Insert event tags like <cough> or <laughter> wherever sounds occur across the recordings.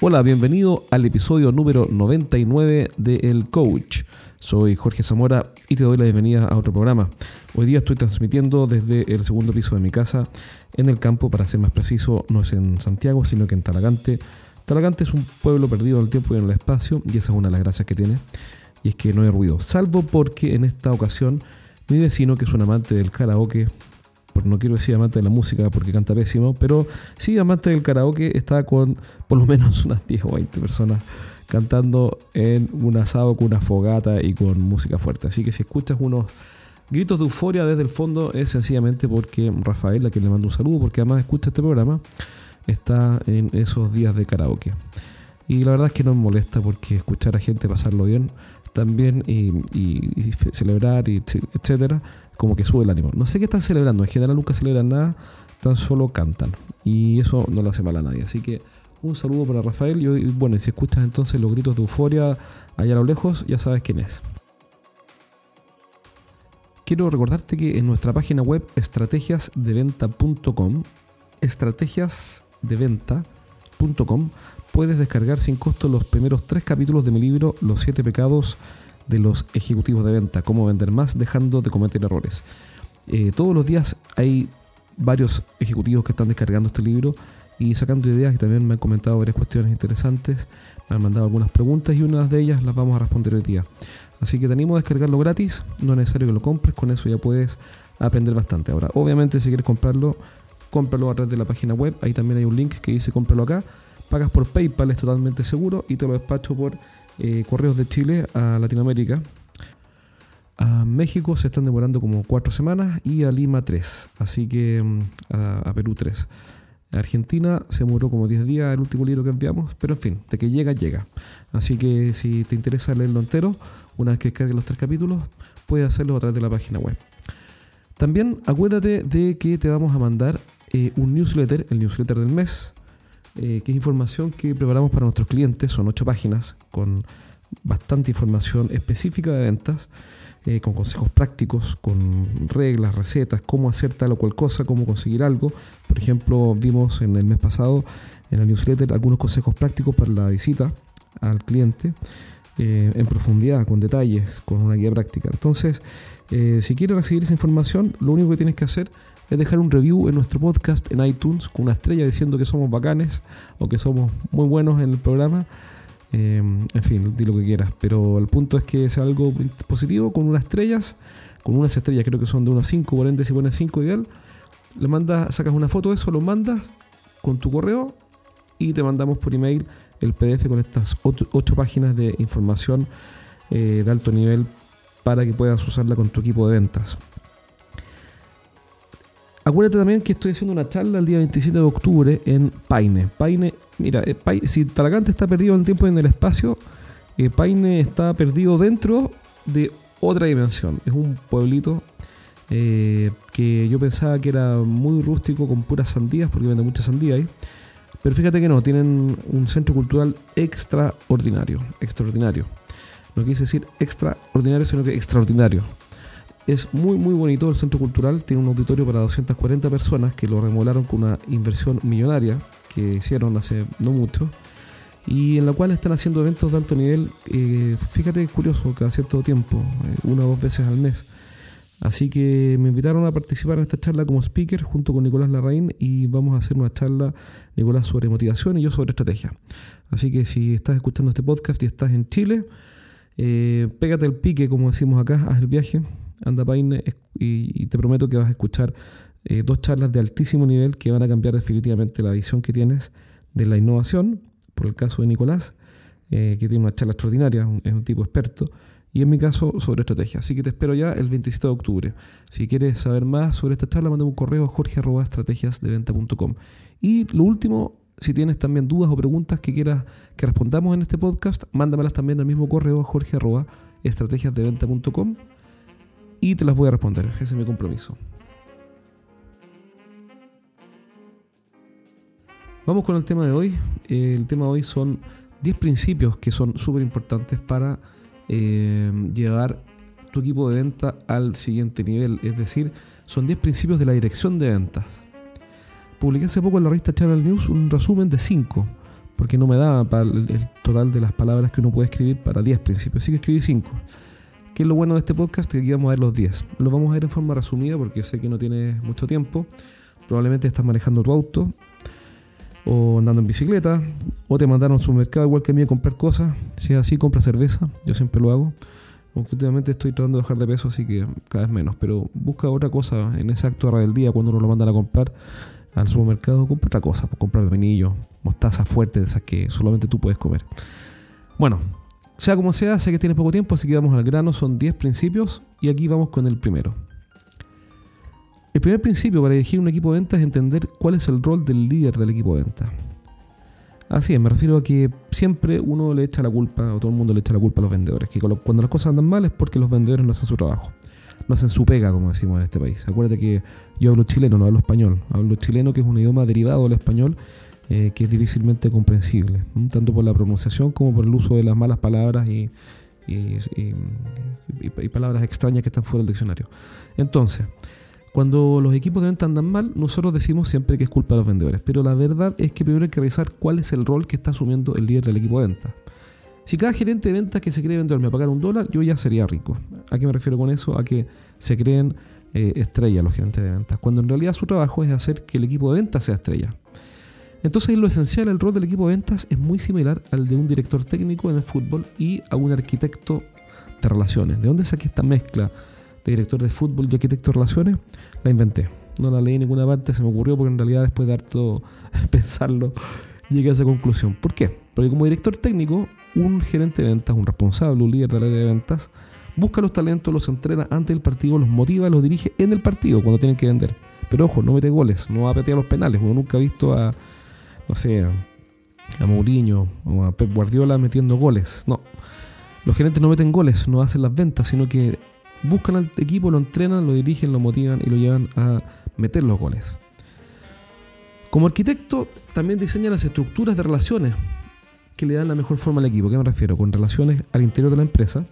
Hola, bienvenido al episodio número 99 de El Coach. Soy Jorge Zamora y te doy la bienvenida a otro programa. Hoy día estoy transmitiendo desde el segundo piso de mi casa en el campo, para ser más preciso, no es en Santiago, sino que en Talagante. Talagante es un pueblo perdido en el tiempo y en el espacio y esa es una de las gracias que tiene. Y es que no hay ruido, salvo porque en esta ocasión mi vecino, que es un amante del karaoke, no quiero decir amante de la música porque canta pésimo, pero sí amante del karaoke, está con por lo menos <laughs> unas 10 o 20 personas cantando en un asado con una fogata y con música fuerte. Así que si escuchas unos gritos de euforia desde el fondo es sencillamente porque Rafael, a quien le mando un saludo, porque además escucha este programa, está en esos días de karaoke. Y la verdad es que no me molesta porque escuchar a gente pasarlo bien también y, y celebrar, y etcétera, como que sube el ánimo. No sé qué están celebrando, en general nunca celebran nada, tan solo cantan. Y eso no lo hace mal a nadie. Así que un saludo para Rafael. Y bueno, si escuchas entonces los gritos de euforia allá a lo lejos, ya sabes quién es. Quiero recordarte que en nuestra página web estrategiasdeventa.com, estrategiasdeventa.com, puedes descargar sin costo los primeros tres capítulos de mi libro Los siete pecados de los ejecutivos de venta, cómo vender más dejando de cometer errores. Eh, todos los días hay varios ejecutivos que están descargando este libro y sacando ideas y también me han comentado varias cuestiones interesantes, me han mandado algunas preguntas y unas de ellas las vamos a responder hoy día. Así que te animo a descargarlo gratis, no es necesario que lo compres, con eso ya puedes aprender bastante. Ahora, obviamente si quieres comprarlo, cómpralo a través de la página web, ahí también hay un link que dice cómpralo acá, pagas por PayPal, es totalmente seguro y te lo despacho por eh, correos de Chile a Latinoamérica. A México se están demorando como cuatro semanas y a Lima tres, así que mm, a, Perú tres. Argentina se demoró como 10 días el último libro que enviamos, pero en fin, de que llega, llega. Así que si te interesa leerlo entero, una vez que descargues los tres capítulos, puedes hacerlo a través de la página web. También acuérdate de que te vamos a mandar eh, un newsletter, el newsletter del mes, eh, que es información que preparamos para nuestros clientes. Son ocho páginas con bastante información específica de ventas, eh, con consejos prácticos, con reglas, recetas, cómo hacer tal o cual cosa, cómo conseguir algo. Por ejemplo, vimos en el mes pasado en el newsletter algunos consejos prácticos para la visita al cliente. Eh, en profundidad, con detalles, con una guía práctica. Entonces, si quieres recibir esa información, lo único que tienes que hacer es dejar un review en nuestro podcast en iTunes con una estrella diciendo que somos bacanes o que somos muy buenos en el programa. Eh, en fin, di lo que quieras. Pero el punto es que sea algo positivo con unas estrellas, con unas estrellas creo que son de unas 5, por ende si pones 5 ideal, le mandas, sacas una foto de eso, lo mandas con tu correo y te mandamos por email el PDF con estas 8 páginas de información eh, de alto nivel para que puedas usarla con tu equipo de ventas. Acuérdate también que estoy haciendo una charla el día 27 de octubre en Paine. Paine, mira, eh, si Talagante está perdido en el tiempo y en el espacio, eh, Paine está perdido dentro de otra dimensión. Es un pueblito eh, que yo pensaba que era muy rústico con puras sandías, porque vende mucha sandía ahí. Pero fíjate que no, tienen un centro cultural extraordinario. Extraordinario. No quise decir extraordinario, sino que extraordinario. Es muy muy bonito el centro cultural, tiene un auditorio para 240 personas que lo remodelaron con una inversión millonaria que hicieron hace no mucho y en la cual están haciendo eventos de alto nivel, eh, fíjate curioso, cada cierto tiempo, eh, una o dos veces al mes. Así que me invitaron a participar en esta charla como speaker junto con Nicolás Larraín y vamos a hacer una charla, Nicolás, sobre motivación y yo sobre estrategia. Así que si estás escuchando este podcast y estás en Chile, eh, pégate el pique, como decimos acá, haz el viaje, anda Paine y, te prometo que vas a escuchar eh, dos charlas de altísimo nivel que van a cambiar definitivamente la visión que tienes de la innovación, por el caso de Nicolás, eh, que tiene una charla extraordinaria, es un tipo experto, y en mi caso sobre estrategia. Así que te espero ya el 27 de octubre. Si quieres saber más sobre esta charla, manda un correo a jorge.estrategiasdeventa.com. Y lo último, si tienes también dudas o preguntas que quieras que respondamos en este podcast, mándamelas también al mismo correo a jorge.estrategiasdeventa.com y te las voy a responder. Ese es mi compromiso. Vamos con el tema de hoy. El tema de hoy son 10 principios que son súper importantes para eh, llevar tu equipo de venta al siguiente nivel. Es decir, son 10 principios de la dirección de ventas. Publiqué hace poco en la revista Channel News un resumen de 5 porque no me daba para el, total de las palabras que uno puede escribir para 10 principios, así que escribí 5. ¿Qué es lo bueno de este podcast? Que aquí vamos a ver los 10. Lo vamos a ver en forma resumida porque sé que no tienes mucho tiempo. Probablemente estás manejando tu auto o andando en bicicleta o te mandaron a un supermercado igual que a mí a comprar cosas. Si es así, compra cerveza. Yo siempre lo hago. Aunque últimamente estoy tratando de bajar de peso, así que cada vez menos. Pero busca otra cosa en ese acto del día cuando uno lo mandan a comprar al supermercado. Compra otra cosa. Pues compra pepinillo, mostaza fuerte, de esas que solamente tú puedes comer. Bueno, sea como sea, sé que tienes poco tiempo, así que vamos al grano. Son 10 principios y aquí vamos con el primero. El primer principio para dirigir un equipo de ventas es entender cuál es el rol del líder del equipo de ventas. Así es, me refiero a que siempre uno le echa la culpa, o todo el mundo le echa la culpa a los vendedores, que cuando las cosas andan mal es porque los vendedores no hacen su trabajo, no hacen su pega, como decimos en este país. Acuérdate que yo hablo chileno, no hablo español. Hablo chileno, que es un idioma derivado del español, eh, que es difícilmente comprensible, tanto por la pronunciación como por el uso de las malas palabras y, palabras extrañas que están fuera del diccionario. Entonces, cuando los equipos de venta andan mal, nosotros decimos siempre que es culpa de los vendedores, pero la verdad es que primero hay que revisar cuál es el rol que está asumiendo el líder del equipo de venta. Si cada gerente de ventas que se cree vendedor me pagara un dólar, yo ya sería rico. ¿A qué me refiero con eso? A que se creen eh, estrellas los gerentes de ventas, cuando en realidad su trabajo es hacer que el equipo de ventas sea estrella. Entonces, lo esencial, el rol del equipo de ventas es muy similar al de un director técnico en el fútbol y a un arquitecto de relaciones. ¿De dónde saqué esta mezcla de director de fútbol y arquitecto de relaciones? La inventé. No la leí en ninguna parte, se me ocurrió porque en realidad después de harto <laughs> pensarlo llegué a esa conclusión. ¿Por qué? Porque como director técnico, un gerente de ventas, un responsable, un líder del área de ventas, busca los talentos, los entrena antes del partido, los motiva, los dirige en el partido cuando tienen que vender. Pero ojo, no mete goles, no va a los penales. Uno nunca ha visto a no sé, a Mourinho o a Pep Guardiola metiendo goles. No. Los gerentes no meten goles, no hacen las ventas, sino que buscan al equipo, lo entrenan, lo dirigen, lo motivan y lo llevan a meter los goles. Como arquitecto, también diseña las estructuras de relaciones que le dan la mejor forma al equipo. ¿Qué me refiero? Con relaciones al interior de la empresa,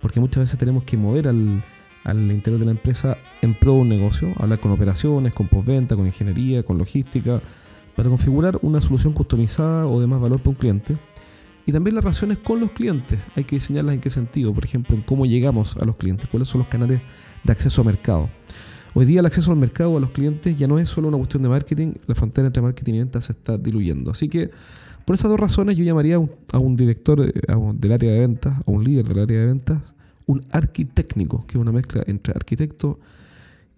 porque muchas veces tenemos que mover al, al interior de la empresa en pro de un negocio, hablar con operaciones, con postventa, con ingeniería, con logística, para configurar una solución customizada o de más valor para un cliente. Y también las relaciones con los clientes. Hay que diseñarlas en qué sentido. Por ejemplo, en cómo llegamos a los clientes. Cuáles son los canales de acceso al mercado. Hoy día el acceso al mercado a los clientes ya no es solo una cuestión de marketing. La frontera entre marketing y ventas se está diluyendo. Así que por esas dos razones yo llamaría a un, director eh, del área de ventas, o un líder del área de ventas, un arquitectónico, que es una mezcla entre arquitecto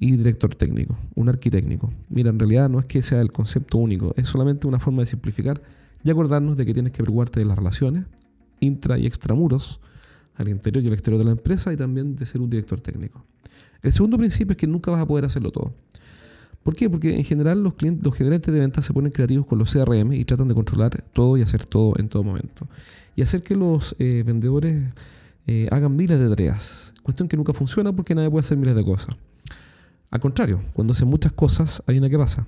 y director técnico, un arquitécnico. Mira, en realidad no es que sea el concepto único, es solamente una forma de simplificar y acordarnos de que tienes que preocuparte de las relaciones intra y extramuros al interior y al exterior de la empresa y también de ser un director técnico. El segundo principio es que nunca vas a poder hacerlo todo. ¿Por qué? Porque en general los, clientes, los gerentes de ventas se ponen creativos con los CRM y tratan de controlar todo y hacer todo en todo momento. Y hacer que los eh, vendedores eh, hagan miles de tareas. Cuestión que nunca funciona porque nadie puede hacer miles de cosas. Al contrario, cuando hacen muchas cosas, hay una que pasa.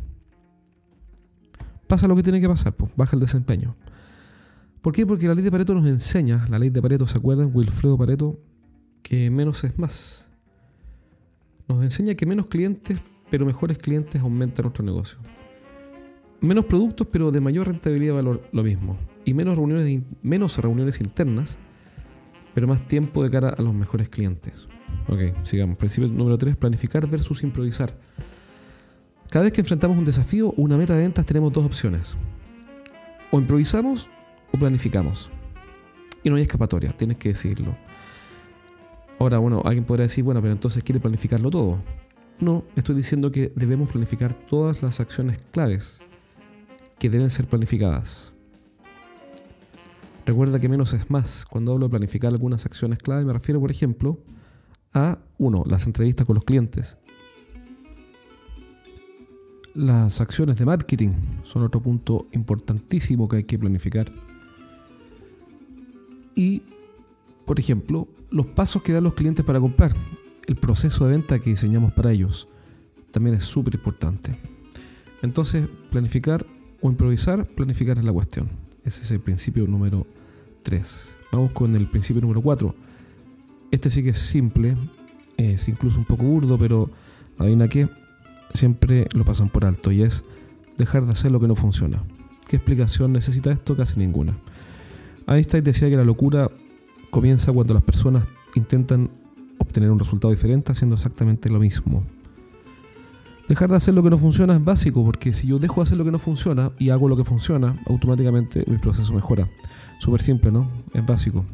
Pasa lo que tiene que pasar, pues, baja el desempeño. ¿Por qué? Porque la ley de Pareto nos enseña, la ley de Pareto, ¿se acuerdan? Wilfredo Pareto, que menos es más. Nos enseña que menos clientes, pero mejores clientes aumentan nuestro negocio. Menos productos, pero de mayor rentabilidad y valor, lo mismo. Y menos reuniones, menos reuniones internas, pero más tiempo de cara a los mejores clientes. Ok, sigamos. Principio número 3, planificar versus improvisar. Cada vez que enfrentamos un desafío o una meta de ventas tenemos dos opciones. O improvisamos o planificamos. Y no hay escapatoria, tienes que decirlo. Ahora, bueno, alguien podría decir, bueno, pero entonces quiere planificarlo todo. No, estoy diciendo que debemos planificar todas las acciones claves que deben ser planificadas. Recuerda que menos es más. Cuando hablo de planificar algunas acciones clave me refiero, por ejemplo, a, uno, las entrevistas con los clientes. Las acciones de marketing son otro punto importantísimo que hay que planificar. Y, por ejemplo, los pasos que dan los clientes para comprar. El proceso de venta que diseñamos para ellos también es súper importante. Entonces, planificar o improvisar, planificar es la cuestión. Ese es el principio número 3. Vamos con el principio número 4 este sí que es simple, es incluso un poco burdo, pero adivina que siempre lo pasan por alto y es dejar de hacer lo que no funciona. ¿Qué explicación necesita esto? Casi ninguna. Einstein decía que la locura comienza cuando las personas intentan obtener un resultado diferente haciendo exactamente lo mismo. Dejar de hacer lo que no funciona es básico, porque si yo dejo de hacer lo que no funciona y hago lo que funciona, automáticamente mi proceso mejora. Súper simple, ¿no? Es básico.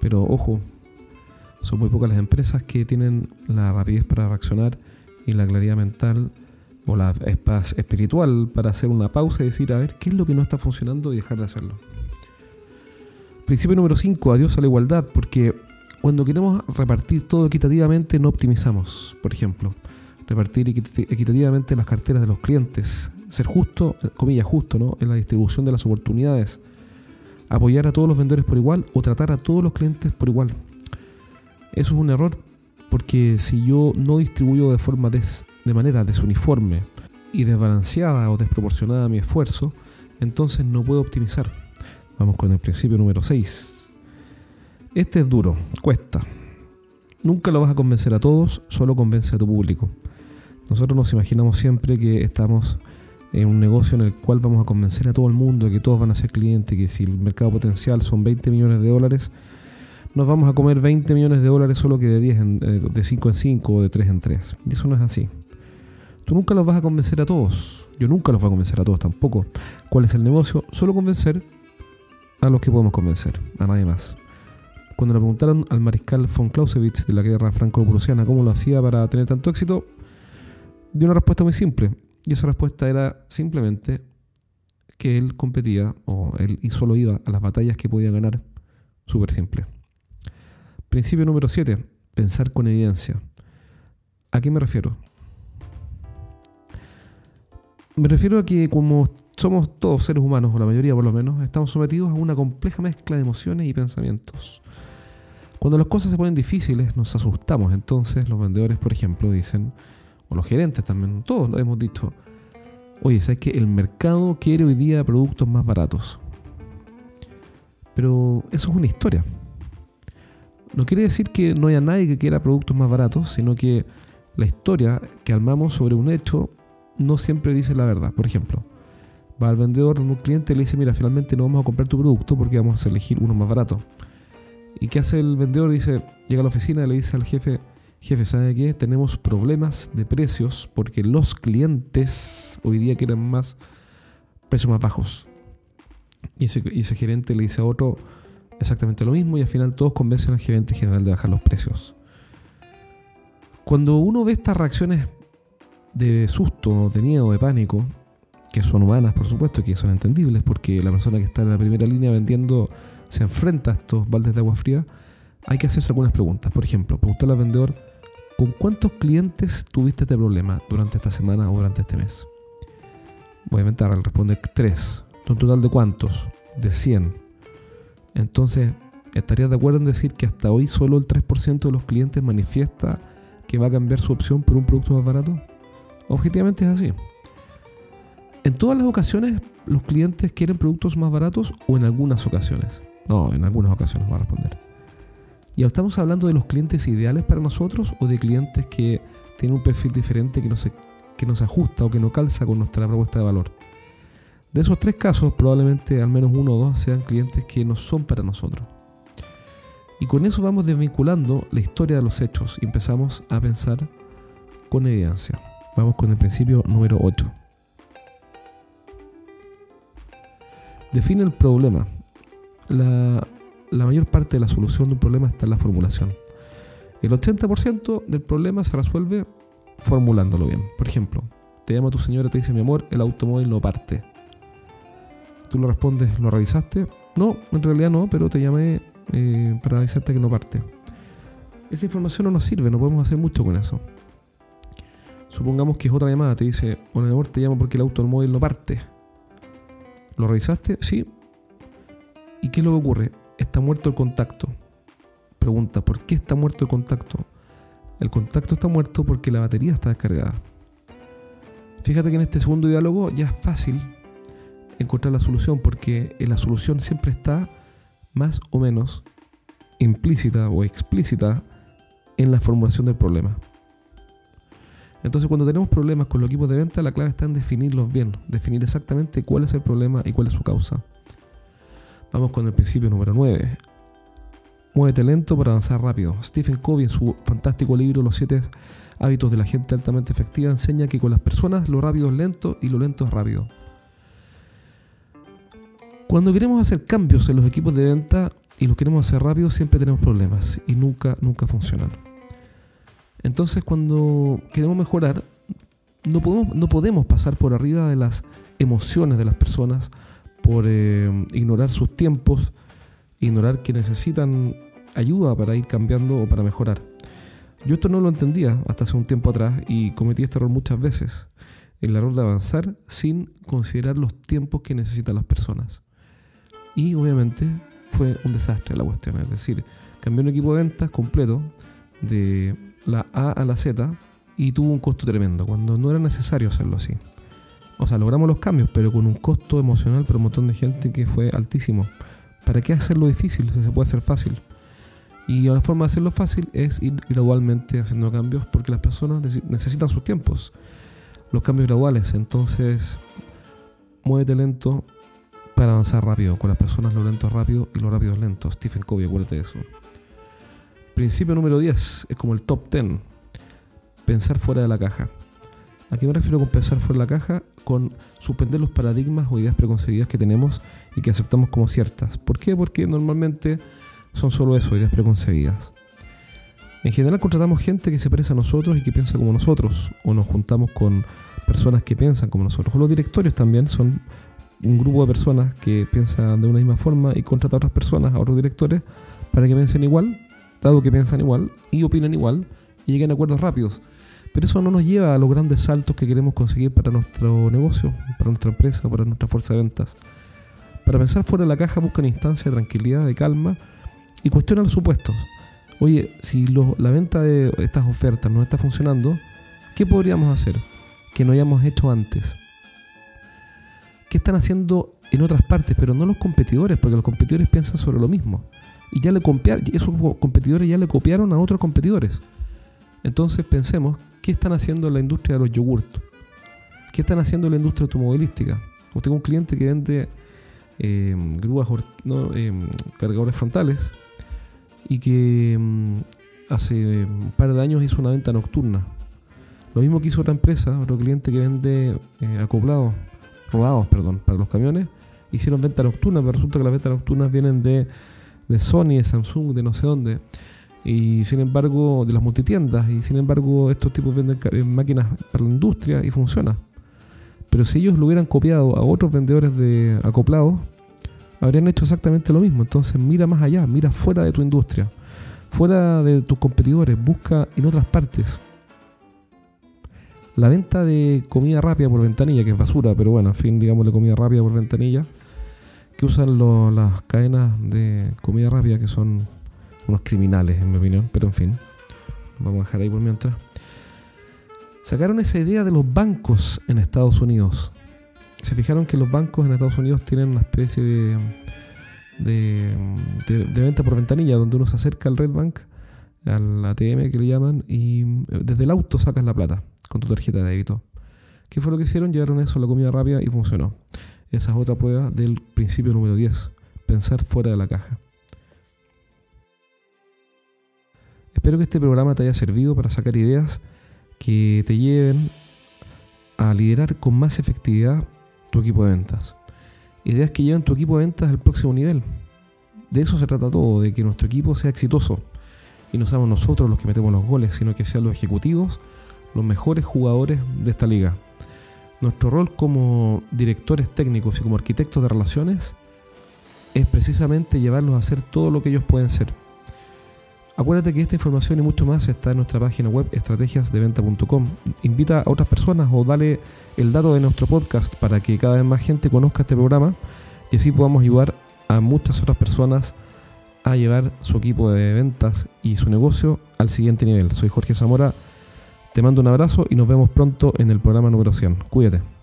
Pero ojo, son muy pocas las empresas que tienen la rapidez para reaccionar y la claridad mental o la paz espiritual para hacer una pausa y decir, a ver, ¿qué es lo que no está funcionando y dejar de hacerlo? Principio número 5, adiós a la igualdad, porque cuando queremos repartir todo equitativamente no optimizamos, por ejemplo. Repartir equitativamente las carteras de los clientes, ser justo, comillas justo, ¿no? en la distribución de las oportunidades, apoyar a todos los vendedores por igual o tratar a todos los clientes por igual. Eso es un error porque si yo no distribuyo de forma de manera desuniforme y desbalanceada o desproporcionada mi esfuerzo, entonces no puedo optimizar. Vamos con el principio número 6. Este es duro, cuesta. Nunca lo vas a convencer a todos, solo convence a tu público. Nosotros nos imaginamos siempre que estamos en un negocio en el cual vamos a convencer a todo el mundo que todos van a ser clientes, que si el mercado potencial son 20 millones de dólares, nos vamos a comer 20 millones de dólares solo que de 10 en, eh, de 5 en 5 o de 3 en 3. Y eso no es así. Tú nunca los vas a convencer a todos. Yo nunca los voy a convencer a todos tampoco. ¿Cuál es el negocio? Solo convencer a los que podemos convencer, a nadie más. Cuando le preguntaron al mariscal von Clausewitz de la guerra franco-prusiana cómo lo hacía para tener tanto éxito, dio una respuesta muy simple. Y esa respuesta era simplemente que él competía o él solo iba a las batallas que podía ganar. Súper simple. Principio número 7. Pensar con evidencia. ¿A qué me refiero? Me refiero a que como somos todos seres humanos, o la mayoría por lo menos, estamos sometidos a una compleja mezcla de emociones y pensamientos. Cuando las cosas se ponen difíciles, nos asustamos. Entonces los vendedores, por ejemplo, dicen, o los gerentes también, todos lo hemos dicho, oye, ¿sabes que el mercado quiere hoy día productos más baratos? Pero eso es una historia. No quiere decir que no haya nadie que quiera productos más baratos, sino que la historia que armamos sobre un hecho no siempre dice la verdad. Por ejemplo, va al vendedor de un cliente y le dice, mira, finalmente no vamos a comprar tu producto porque vamos a elegir uno más barato. ¿Y qué hace el vendedor? Dice, llega a la oficina y le dice al jefe, jefe, ¿sabe qué? Tenemos problemas de precios porque los clientes hoy día quieren más precios más bajos. Y ese, y ese gerente le dice a otro, exactamente lo mismo y al final todos convencen al gerente general de bajar los precios. Cuando uno ve estas reacciones de susto, de miedo, de pánico, que son humanas por supuesto, que son entendibles porque la persona que está en la primera línea vendiendo se enfrenta a estos baldes de agua fría, hay que hacerse algunas preguntas. Por ejemplo, preguntarle al vendedor, ¿con cuántos clientes tuviste este problema durante esta semana o durante este mes? Voy a inventar, al responder 3. ¿Un total de cuántos? De 100. Entonces, ¿estarías de acuerdo en decir que hasta hoy solo el 3% de los clientes manifiesta que va a cambiar su opción por un producto más barato? Objetivamente es así. En todas las ocasiones, los clientes quieren productos más baratos o en algunas ocasiones. No, en algunas ocasiones va a responder. ¿Y estamos hablando de los clientes ideales para nosotros o de clientes que tienen un perfil diferente que no se, que no se ajusta o que no calza con nuestra propuesta de valor? De esos tres casos, probablemente al menos uno o dos sean clientes que no son para nosotros. Y con eso vamos desvinculando la historia de los hechos y empezamos a pensar con evidencia. Vamos con el principio número 8. Define el problema. La, mayor parte de la solución de un problema está en la formulación. El 80% del problema se resuelve formulándolo bien. Por ejemplo, te llama tu señora y te dice, mi amor, el automóvil no parte. Tú lo respondes, ¿lo revisaste? No, en realidad no, pero te llamé eh, para avisarte que no parte. Esa información no nos sirve, no podemos hacer mucho con eso. Supongamos que es otra llamada, te dice, bueno, amor, te llamo porque el automóvil no parte. ¿Lo revisaste? Sí. ¿Y qué es lo que ocurre? Está muerto el contacto. Pregunta, ¿por qué está muerto el contacto? El contacto está muerto porque la batería está descargada. Fíjate que en este segundo diálogo ya es fácil encontrar la solución, porque la solución siempre está más o menos implícita o explícita en la formulación del problema. Entonces cuando tenemos problemas con los equipos de venta, la clave está en definirlos bien, definir exactamente cuál es el problema y cuál es su causa. Vamos con el principio número 9. Muévete lento para avanzar rápido. Stephen Covey en su fantástico libro Los 7 hábitos de la gente altamente efectiva enseña que con las personas lo rápido es lento y lo lento es rápido. Cuando queremos hacer cambios en los equipos de venta y los queremos hacer rápido, siempre tenemos problemas y nunca, nunca funcionan. Entonces cuando queremos mejorar, no podemos, no podemos pasar por arriba de las emociones de las personas, por eh, ignorar sus tiempos, ignorar que necesitan ayuda para ir cambiando o para mejorar. Yo esto no lo entendía hasta hace un tiempo atrás y cometí este error muchas veces. El error de avanzar sin considerar los tiempos que necesitan las personas. Y obviamente fue un desastre la cuestión. Es decir, cambié un equipo de ventas completo de la A a la Z y tuvo un costo tremendo, cuando no era necesario hacerlo así. O sea, logramos los cambios, pero con un costo emocional para un montón de gente que fue altísimo. ¿Para qué hacerlo difícil se puede hacer fácil? Y la forma de hacerlo fácil es ir gradualmente haciendo cambios porque las personas necesitan sus tiempos, los cambios graduales. Entonces, muévete lento para avanzar rápido. Con las personas lo lento es rápido y lo rápido es lento. Stephen Covey, acuérdate de eso. Principio número 10 es como el top 10. Pensar fuera de la caja. ¿A qué me refiero con pensar fuera de la caja? Con suspender los paradigmas o ideas preconcebidas que tenemos y que aceptamos como ciertas. ¿Por qué? Porque normalmente son solo eso, ideas preconcebidas. En general contratamos gente que se parece a nosotros y que piensa como nosotros, o nos juntamos con personas que piensan como nosotros. O los directorios también son un grupo de personas que piensan de una misma forma y contrata a otras personas, a otros directores, para que piensen igual, dado que piensan igual y opinen igual y lleguen a acuerdos rápidos. Pero eso no nos lleva a los grandes saltos que queremos conseguir para nuestro negocio, para nuestra empresa, para nuestra fuerza de ventas. Para pensar fuera de la caja busca una instancia de tranquilidad, de calma y cuestiona los supuestos. Oye, si la venta de estas ofertas no está funcionando, ¿qué podríamos hacer que no hayamos hecho antes? Qué están haciendo en otras partes, pero no los competidores, porque los competidores piensan sobre lo mismo. Y ya le copiaron, esos competidores ya le copiaron a otros competidores. Entonces pensemos, ¿qué están haciendo en la industria de los yogurtos? ¿Qué están haciendo en la industria automovilística? Tengo un cliente que vende em, grúas, em, cargadores frontales, y que em, hace un par de años hizo una venta nocturna. Lo mismo que hizo otra empresa, otro cliente que vende eh, acoplados rodados, perdón, para los camiones, hicieron venta nocturna, pero resulta que las ventas nocturnas vienen de, de Sony, de Samsung, de no sé dónde. Y sin embargo, de las multitiendas, y sin embargo, estos tipos venden eh, máquinas para la industria y funciona. Pero si ellos lo hubieran copiado a otros vendedores de acoplados, habrían hecho exactamente lo mismo. Entonces, mira más allá, mira fuera de tu industria, fuera de tus competidores, busca en otras partes. La venta de comida rápida por ventanilla, que es basura, pero bueno, en fin, digamos de comida rápida por ventanilla, que usan las cadenas de comida rápida, que son unos criminales, en mi opinión, pero en fin, vamos a dejar ahí por mientras. Sacaron esa idea de los bancos en Estados Unidos. Se fijaron que los bancos en Estados Unidos tienen una especie de, de, de venta por ventanilla, donde uno se acerca al Red Bank, al ATM que le llaman, y desde el auto sacas la plata con tu tarjeta de débito. ¿Qué fue lo que hicieron? Llevaron eso a la comida rápida y funcionó. Esa es otra prueba del principio número 10, pensar fuera de la caja. Espero que este programa te haya servido para sacar ideas que te lleven a liderar con más efectividad tu equipo de ventas. Ideas que lleven tu equipo de ventas al próximo nivel. De eso se trata todo, de que nuestro equipo sea exitoso. Y no seamos nosotros los que metemos los goles, sino que sean los ejecutivos los mejores jugadores de esta liga. Nuestro rol como directores técnicos y como arquitectos de relaciones es precisamente llevarlos a hacer todo lo que ellos pueden ser. Acuérdate que esta información y mucho más está en nuestra página web estrategiasdeventa.com. Invita a otras personas o dale el dato de nuestro podcast para que cada vez más gente conozca este programa y así podamos ayudar a muchas otras personas a llevar su equipo de ventas y su negocio al siguiente nivel. Soy Jorge Zamora te mando un abrazo y nos vemos pronto en el programa número 100. Cuídate.